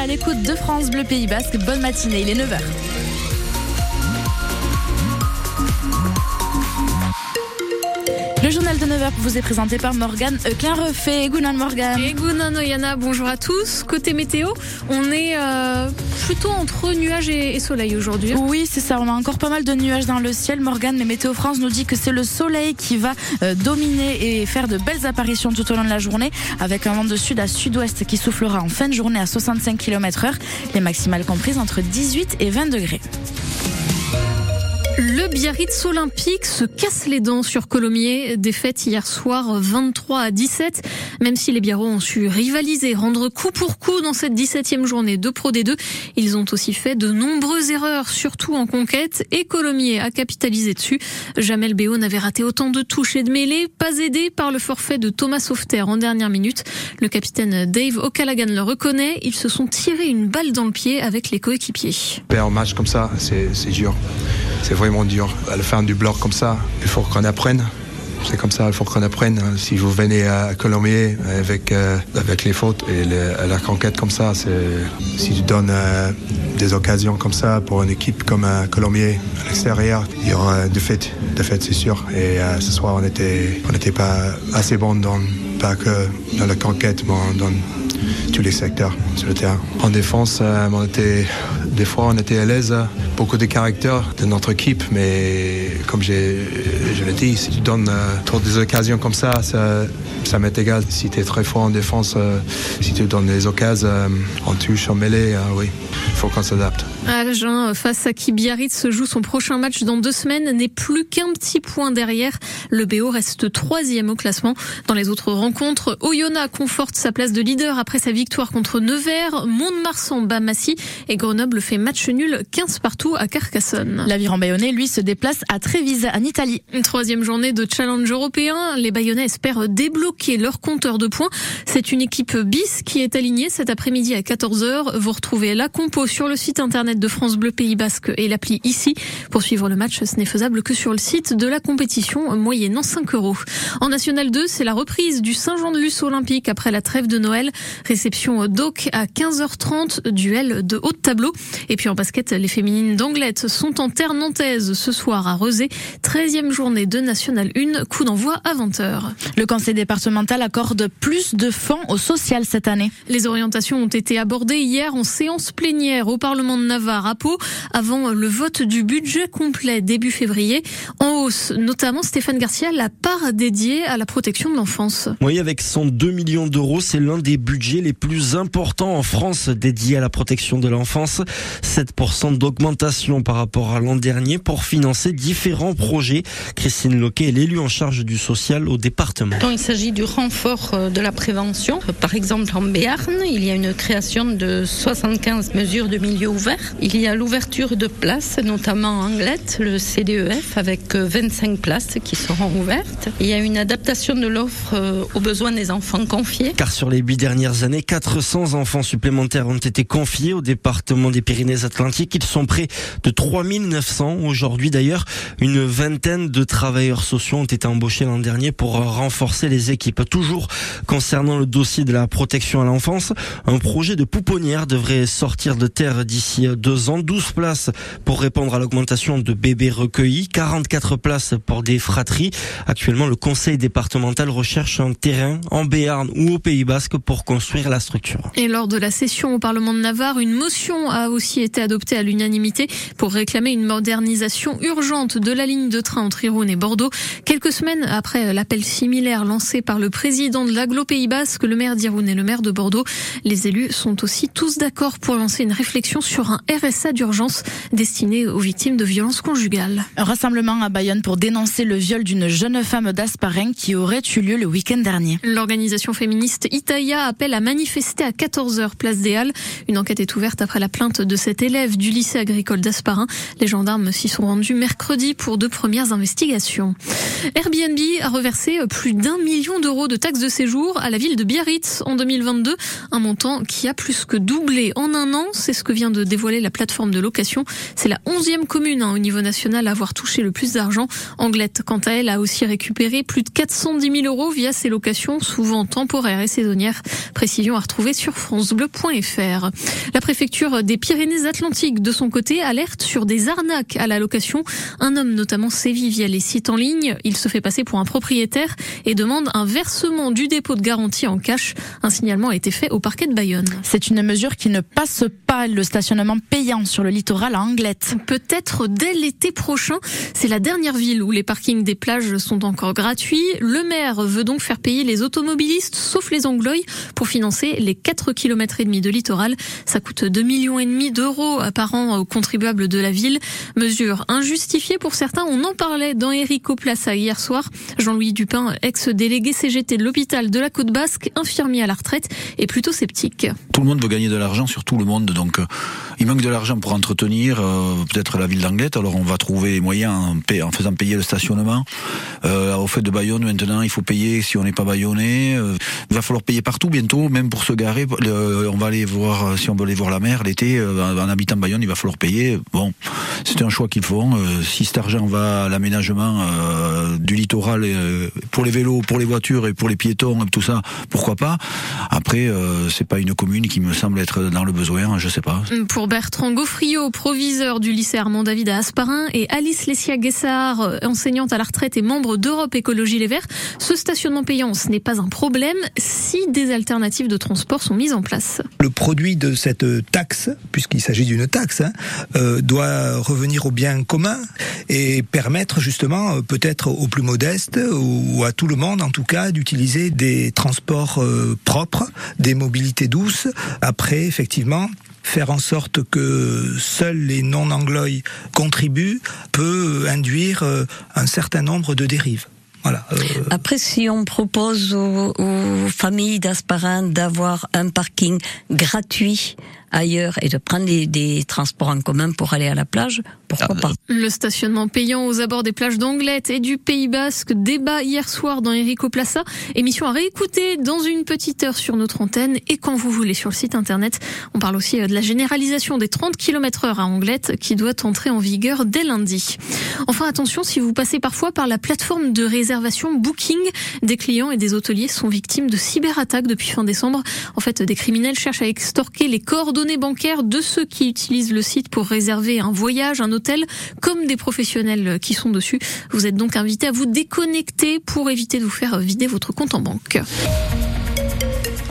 à l'écoute de France Bleu Pays Basque. Bonne matinée, il est 9h. Le journal de 9h vous est présenté par Morgane Klein-Refait. Gounan Morgane. Et Gounan Oyana, bonjour à tous. Côté météo, on est euh, plutôt entre nuages et, soleil aujourd'hui. Oui, c'est ça. On a encore pas mal de nuages dans le ciel, Morgane. Mais Météo France nous dit que c'est le soleil qui va euh, dominer et faire de belles apparitions tout au long de la journée avec un vent de sud à sud-ouest qui soufflera en fin de journée à 65 km heure. Les maximales comprises entre 18 et 20 degrés. Le Biarritz olympique se casse les dents sur Colomiers. Défaite hier soir 23 à 17. Même si les Biarros ont su rivaliser, rendre coup pour coup dans cette 17e journée de Pro D2, ils ont aussi fait de nombreuses erreurs, surtout en conquête. Et Colomiers a capitalisé dessus. Jamel Béo n'avait raté autant de touches et de mêlées, pas aidé par le forfait de Thomas Sauveterre en dernière minute. Le capitaine Dave O'Callaghan le reconnaît. Ils se sont tirés une balle dans le pied avec les coéquipiers. Un match comme ça, c'est dur c'est vraiment dur. À la fin du bloc comme ça, il faut qu'on apprenne. C'est comme ça, il faut qu'on apprenne. Si vous venez à Colombier avec, euh, avec les fautes et la conquête comme ça, si tu donnes euh, des occasions comme ça pour une équipe comme un Colombier à l'extérieur, il y aura une défaite, défaite c'est sûr. Et euh, ce soir, on n'était on pas assez bon dans, pas que dans la conquête, mais dans tous les secteurs sur le terrain. En défense, on était, des fois, on était à l'aise beaucoup de caractère de notre équipe, mais comme je l'ai dit, si tu donnes euh, trop des occasions comme ça, ça, m'est égal. Si tu es très fort en défense, euh, si tu donnes des occasions euh, en touche, en mêlée, oui, il faut qu'on s'adapte. Agen, face à qui Biarritz se joue son prochain match dans deux semaines, n'est plus qu'un petit point derrière. Le BO reste troisième au classement. Dans les autres rencontres, Oyonnax conforte sa place de leader après sa victoire contre Nevers, Mont-de-Marsan bat Massy et Grenoble fait match nul 15 partout à Carcassonne. L'aviron bayonnais, lui, se déplace à Trévise, en Italie. Une troisième journée de challenge européen. Les bayonnais espèrent débloquer leur compteur de points. C'est une équipe bis qui est alignée cet après-midi à 14h. Vous retrouvez la compo sur le site internet de France Bleu Pays Basque et l'appli ici. Pour suivre le match, ce n'est faisable que sur le site de la compétition, moyennant 5 euros. En National 2, c'est la reprise du Saint-Jean-de-Luz olympique après la trêve de Noël. Réception d'Oc à 15h30, duel de haut de tableau. Et puis en basket, les féminines d'Angleterre sont en terre nantaise ce soir à Rezé. 13e journée de National 1, coup d'envoi à 20h. Le conseil départemental accorde plus de fonds au social cette année. Les orientations ont été abordées hier en séance plénière au Parlement de Navarre à Pau avant le vote du budget complet début février. En hausse, notamment Stéphane Garcia, la part dédiée à la protection de l'enfance. Oui, avec 102 millions d'euros, c'est l'un des budgets les plus importants en France dédiés à la protection de l'enfance. 7% d'augmentation par rapport à l'an dernier pour financer différents projets. Christine Loquet est l'élue en charge du social au département. il s'agit du renfort euh, de la prévention. Par exemple, en Béarn, il y a une création de 75 mesures de milieu ouvert. Il y a l'ouverture de places, notamment en Anglette, le CDEF, avec 25 euh, places qui seront ouvertes. Il y a une adaptation de l'offre euh, aux besoins des enfants confiés. Car sur les huit dernières années, 400 enfants supplémentaires ont été confiés au département des Pyrénées-Atlantiques. Ils sont prêts de 3900 aujourd'hui. D'ailleurs, une vingtaine de travailleurs sociaux ont été embauchés l'an dernier pour renforcer les équipes. Toujours concernant le dossier de la protection à l'enfance, un projet de pouponnière devrait sortir de terre d'ici deux ans. 12 places pour répondre à l'augmentation de bébés recueillis, 44 places pour des fratries. Actuellement, le conseil départemental recherche un terrain en Béarn ou au Pays Basque pour construire la structure. Et lors de la session au Parlement de Navarre, une motion a aussi été adoptée à l'unanimité pour réclamer une modernisation urgente de la ligne de train entre Irun et Bordeaux. Quelques semaines après l'appel similaire lancé par le président de l'Aglo Pays Basque, le maire d'Irun et le maire de Bordeaux, les élus sont aussi tous d'accord pour lancer une réflexion sur un RSA d'urgence destiné aux victimes de violences conjugales. Un rassemblement à Bayonne pour dénoncer le viol d'une jeune femme d'Asparenc qui aurait eu lieu le week-end dernier. L'organisation féministe Itaïa appelle à manifester à 14h place des Halles. Une enquête est ouverte après la plainte de cet élève du lycée agricole d'Asparin. Les gendarmes s'y sont rendus mercredi pour deux premières investigations. Airbnb a reversé plus d'un million d'euros de taxes de séjour à la ville de Biarritz en 2022, un montant qui a plus que doublé en un an. C'est ce que vient de dévoiler la plateforme de location. C'est la onzième commune hein, au niveau national à avoir touché le plus d'argent. Anglette, quant à elle, a aussi récupéré plus de 410 000 euros via ses locations, souvent temporaires et saisonnières. Précision à retrouver sur francebleu.fr. La préfecture des Pyrénées-Atlantiques, de son côté, alerte sur des arnaques à la location. Un homme notamment sévit via les sites en ligne. Il se fait passer pour un propriétaire et demande un versement du dépôt de garantie en cash. Un signalement a été fait au parquet de Bayonne. C'est une mesure qui ne passe pas le stationnement payant sur le littoral à Anglette. Peut-être dès l'été prochain. C'est la dernière ville où les parkings des plages sont encore gratuits. Le maire veut donc faire payer les automobilistes, sauf les Anglois, pour financer les 4 km et demi de littoral. Ça coûte 2 millions et demi d'euros par an aux contribuables de la ville. Mesure injustifiée pour certains. On en parlait dans Erico Plaza hier soir. Jean-Louis Dupin, ex-délégué CGT de l'hôpital de la Côte Basque, infirmier à la retraite, est plutôt sceptique. Tout le monde veut gagner de l'argent sur tout le monde, donc euh, il manque de l'argent pour entretenir euh, peut-être la ville d'Anglette. Alors on va trouver les moyens en, en faisant payer le stationnement. Euh, au fait de Bayonne maintenant, il faut payer si on n'est pas bayonnais. Euh, il va falloir payer partout bientôt, même pour se garer. on va aller voir si on veut aller voir la mer l'été en habitant Bayonne, il va falloir payer. Bon, c'est un choix qu'ils font. si cet argent va à l'aménagement du littoral pour les vélos, pour les voitures et pour les piétons, tout ça, pourquoi pas? Après, c'est pas une commune qui me semble être dans le besoin, je sais pas. Pour Bertrand Gaufriot, proviseur du lycée Armand David à Asparin, et Alice Lessia Guessard, euh, enseignante à la retraite et membre d'Europe Écologie Les Verts, ce stationnement payant, ce n'est pas un problème si des alternatives de transport sont mises en place. Le produit de cette taxe, puisqu'il s'agit d'une taxe, hein, euh, doit revenir au bien commun et permettre justement, euh, peut-être aux plus modestes ou à tout le monde en tout cas, d'utiliser des transports propres, des mobilités douces. Après, effectivement, faire en sorte que seuls les non-anglois contribuent peut induire euh, un certain nombre de dérives. Voilà. Euh, Après, si on propose aux, aux familles d'Asparin d'avoir un parking gratuit ailleurs et de prendre des, transports en commun pour aller à la plage, pourquoi pas? Le stationnement payant aux abords des plages d'Anglette et du Pays Basque, débat hier soir dans Erico Plaza, émission à réécouter dans une petite heure sur notre antenne et quand vous voulez sur le site internet. On parle aussi euh, de la généralisation des 30 km heure à Anglette qui doit entrer en vigueur dès lundi. Enfin attention, si vous passez parfois par la plateforme de réservation Booking, des clients et des hôteliers sont victimes de cyberattaques depuis fin décembre. En fait, des criminels cherchent à extorquer les coordonnées données bancaires de ceux qui utilisent le site pour réserver un voyage, un hôtel, comme des professionnels qui sont dessus. Vous êtes donc invité à vous déconnecter pour éviter de vous faire vider votre compte en banque.